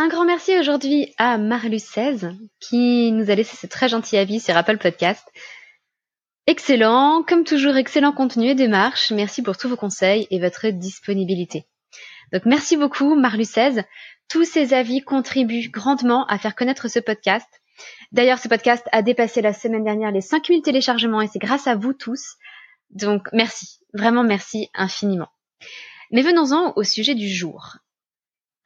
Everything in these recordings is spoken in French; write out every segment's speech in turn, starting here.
Un grand merci aujourd'hui à Marlu 16 qui nous a laissé ce très gentil avis sur Apple Podcast. Excellent, comme toujours, excellent contenu et démarche. Merci pour tous vos conseils et votre disponibilité. Donc merci beaucoup Marlu 16. Tous ces avis contribuent grandement à faire connaître ce podcast. D'ailleurs, ce podcast a dépassé la semaine dernière les 5000 téléchargements et c'est grâce à vous tous. Donc merci, vraiment merci infiniment. Mais venons-en au sujet du jour.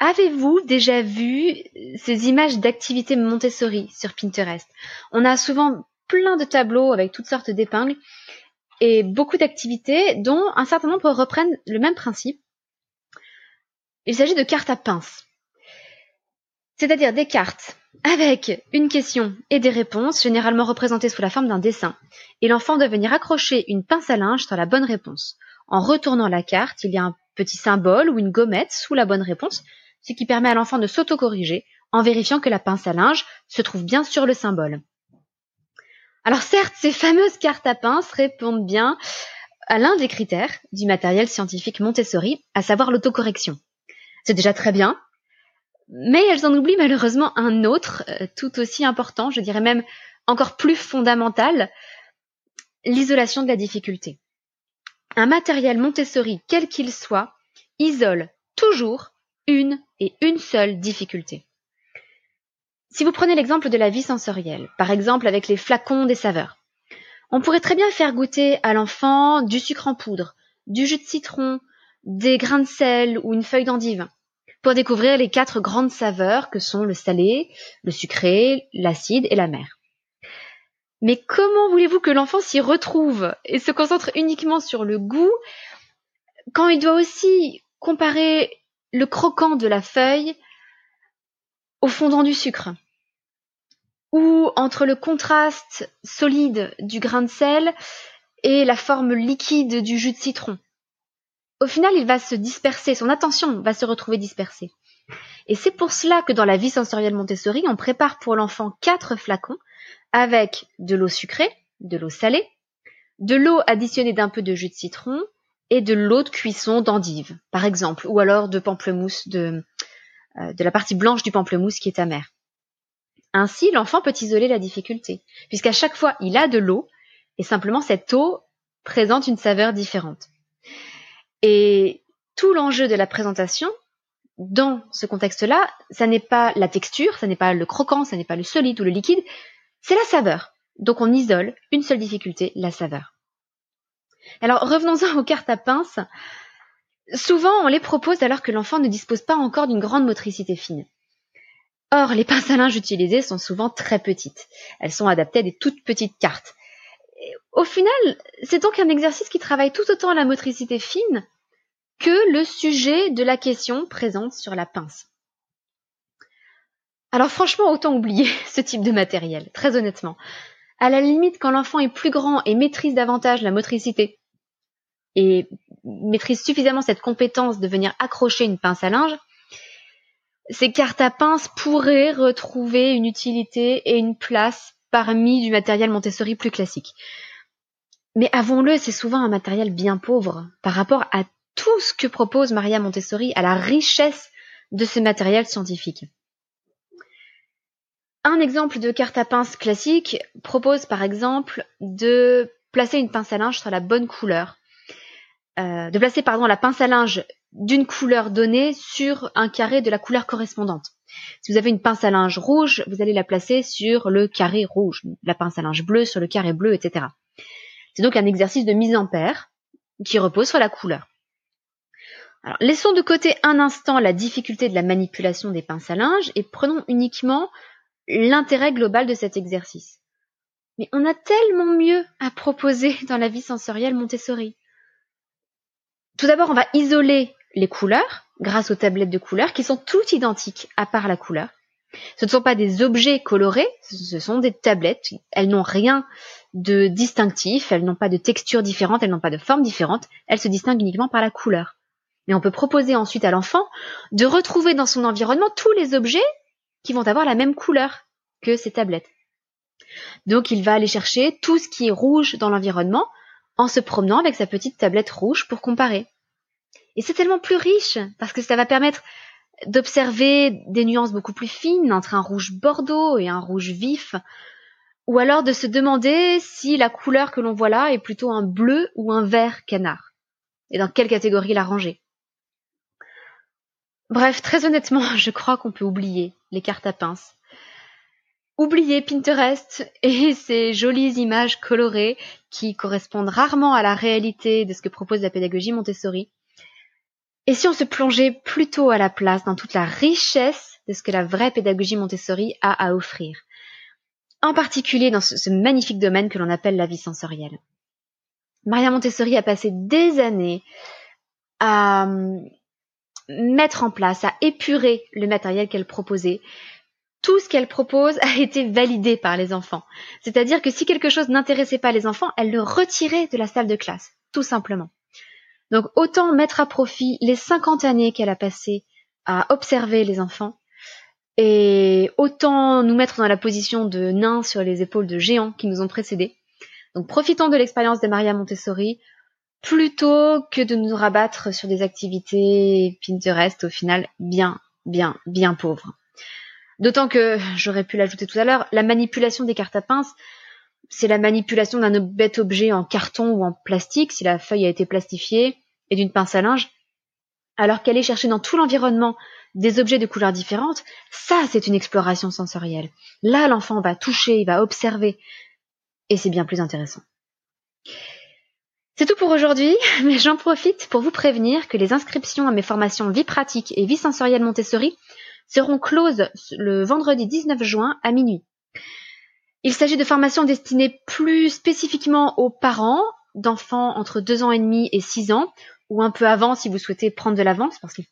Avez-vous déjà vu ces images d'activités Montessori sur Pinterest? On a souvent plein de tableaux avec toutes sortes d'épingles et beaucoup d'activités dont un certain nombre reprennent le même principe. Il s'agit de cartes à pince. C'est-à-dire des cartes avec une question et des réponses, généralement représentées sous la forme d'un dessin. Et l'enfant doit venir accrocher une pince à linge sur la bonne réponse. En retournant la carte, il y a un petit symbole ou une gommette sous la bonne réponse, ce qui permet à l'enfant de s'autocorriger en vérifiant que la pince à linge se trouve bien sur le symbole. Alors certes, ces fameuses cartes à pince répondent bien à l'un des critères du matériel scientifique Montessori, à savoir l'autocorrection. C'est déjà très bien, mais elles en oublient malheureusement un autre, euh, tout aussi important, je dirais même encore plus fondamental, l'isolation de la difficulté. Un matériel Montessori, quel qu'il soit, isole toujours une et une seule difficulté. Si vous prenez l'exemple de la vie sensorielle, par exemple avec les flacons des saveurs, on pourrait très bien faire goûter à l'enfant du sucre en poudre, du jus de citron, des grains de sel ou une feuille d'endive, pour découvrir les quatre grandes saveurs que sont le salé, le sucré, l'acide et la mer. Mais comment voulez-vous que l'enfant s'y retrouve et se concentre uniquement sur le goût quand il doit aussi comparer le croquant de la feuille au fondant du sucre ou entre le contraste solide du grain de sel et la forme liquide du jus de citron. Au final, il va se disperser, son attention va se retrouver dispersée. Et c'est pour cela que dans la vie sensorielle Montessori, on prépare pour l'enfant quatre flacons avec de l'eau sucrée, de l'eau salée, de l'eau additionnée d'un peu de jus de citron et de l'eau de cuisson d'endive, par exemple, ou alors de pamplemousse, de, euh, de la partie blanche du pamplemousse qui est amère. Ainsi, l'enfant peut isoler la difficulté, puisqu'à chaque fois, il a de l'eau, et simplement cette eau présente une saveur différente. Et tout l'enjeu de la présentation, dans ce contexte-là, ça n'est pas la texture, ça n'est pas le croquant, ça n'est pas le solide ou le liquide, c'est la saveur. Donc on isole une seule difficulté, la saveur. Alors revenons-en aux cartes à pince. Souvent on les propose alors que l'enfant ne dispose pas encore d'une grande motricité fine. Or, les pinces à linge utilisées sont souvent très petites. Elles sont adaptées à des toutes petites cartes. au final, c'est donc un exercice qui travaille tout autant la motricité fine que le sujet de la question présente sur la pince. Alors franchement, autant oublier ce type de matériel, très honnêtement. À la limite, quand l'enfant est plus grand et maîtrise davantage la motricité, et maîtrise suffisamment cette compétence de venir accrocher une pince à linge, ces cartes à pince pourraient retrouver une utilité et une place parmi du matériel Montessori plus classique. Mais avons-le, c'est souvent un matériel bien pauvre par rapport à tout ce que propose Maria Montessori, à la richesse de ce matériel scientifique. Un exemple de carte à pince classique propose par exemple de placer une pince à linge sur la bonne couleur. Euh, de placer pardon la pince à linge d'une couleur donnée sur un carré de la couleur correspondante. Si vous avez une pince à linge rouge, vous allez la placer sur le carré rouge, la pince à linge bleue sur le carré bleu, etc. C'est donc un exercice de mise en paire qui repose sur la couleur. Alors, laissons de côté un instant la difficulté de la manipulation des pinces à linge et prenons uniquement l'intérêt global de cet exercice. Mais on a tellement mieux à proposer dans la vie sensorielle Montessori. Tout d'abord, on va isoler les couleurs grâce aux tablettes de couleurs qui sont toutes identiques à part la couleur. Ce ne sont pas des objets colorés, ce sont des tablettes. Elles n'ont rien de distinctif, elles n'ont pas de texture différente, elles n'ont pas de forme différente, elles se distinguent uniquement par la couleur. Et on peut proposer ensuite à l'enfant de retrouver dans son environnement tous les objets qui vont avoir la même couleur que ces tablettes. Donc il va aller chercher tout ce qui est rouge dans l'environnement en se promenant avec sa petite tablette rouge pour comparer. Et c'est tellement plus riche parce que ça va permettre d'observer des nuances beaucoup plus fines entre un rouge bordeaux et un rouge vif, ou alors de se demander si la couleur que l'on voit là est plutôt un bleu ou un vert canard, et dans quelle catégorie la ranger. Bref, très honnêtement, je crois qu'on peut oublier les cartes à pince. Oublier Pinterest et ces jolies images colorées qui correspondent rarement à la réalité de ce que propose la pédagogie Montessori. Et si on se plongeait plutôt à la place dans toute la richesse de ce que la vraie pédagogie Montessori a à offrir, en particulier dans ce, magnifique domaine que l'on appelle la vie sensorielle. Maria Montessori a passé des années à hum, mettre en place, à épurer le matériel qu'elle proposait. Tout ce qu'elle propose a été validé par les enfants. C'est-à-dire que si quelque chose n'intéressait pas les enfants, elle le retirait de la salle de classe, tout simplement. Donc autant mettre à profit les 50 années qu'elle a passées à observer les enfants et autant nous mettre dans la position de nains sur les épaules de géants qui nous ont précédés. Donc profitons de l'expérience de Maria Montessori plutôt que de nous rabattre sur des activités Pinterest au final bien, bien, bien pauvres. D'autant que, j'aurais pu l'ajouter tout à l'heure, la manipulation des cartes à pince, c'est la manipulation d'un bête objet en carton ou en plastique si la feuille a été plastifiée et d'une pince à linge, alors qu'aller chercher dans tout l'environnement des objets de couleurs différentes, ça c'est une exploration sensorielle. Là l'enfant va toucher, il va observer, et c'est bien plus intéressant. C'est tout pour aujourd'hui, mais j'en profite pour vous prévenir que les inscriptions à mes formations vie pratique et vie sensorielle Montessori seront closes le vendredi 19 juin à minuit. Il s'agit de formations destinées plus spécifiquement aux parents d'enfants entre 2 ans et demi et 6 ans, ou un peu avant si vous souhaitez prendre de l'avance, parce qu'il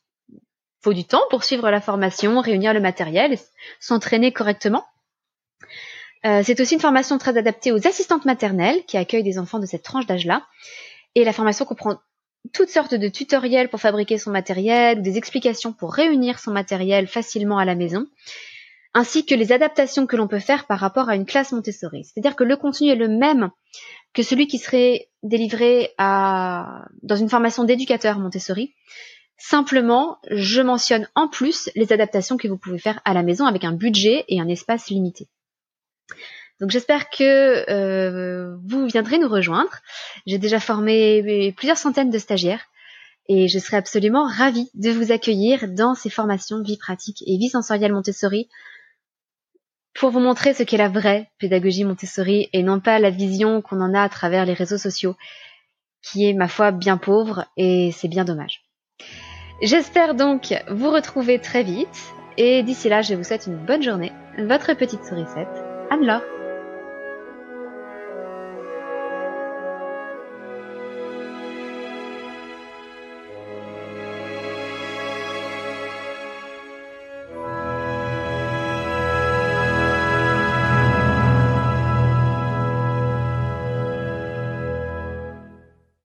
faut du temps pour suivre la formation, réunir le matériel, s'entraîner correctement. Euh, c'est aussi une formation très adaptée aux assistantes maternelles qui accueillent des enfants de cette tranche d'âge-là. Et la formation comprend toutes sortes de tutoriels pour fabriquer son matériel des explications pour réunir son matériel facilement à la maison, ainsi que les adaptations que l'on peut faire par rapport à une classe Montessori. C'est-à-dire que le contenu est le même que celui qui serait délivré à, dans une formation d'éducateur Montessori. Simplement, je mentionne en plus les adaptations que vous pouvez faire à la maison avec un budget et un espace limité. Donc j'espère que euh, vous viendrez nous rejoindre. J'ai déjà formé plusieurs centaines de stagiaires et je serai absolument ravie de vous accueillir dans ces formations vie pratique et vie sensorielle Montessori pour vous montrer ce qu'est la vraie pédagogie Montessori et non pas la vision qu'on en a à travers les réseaux sociaux qui est ma foi bien pauvre et c'est bien dommage. J'espère donc vous retrouver très vite et d'ici là je vous souhaite une bonne journée. Votre petite sourisette, Anne-Laure.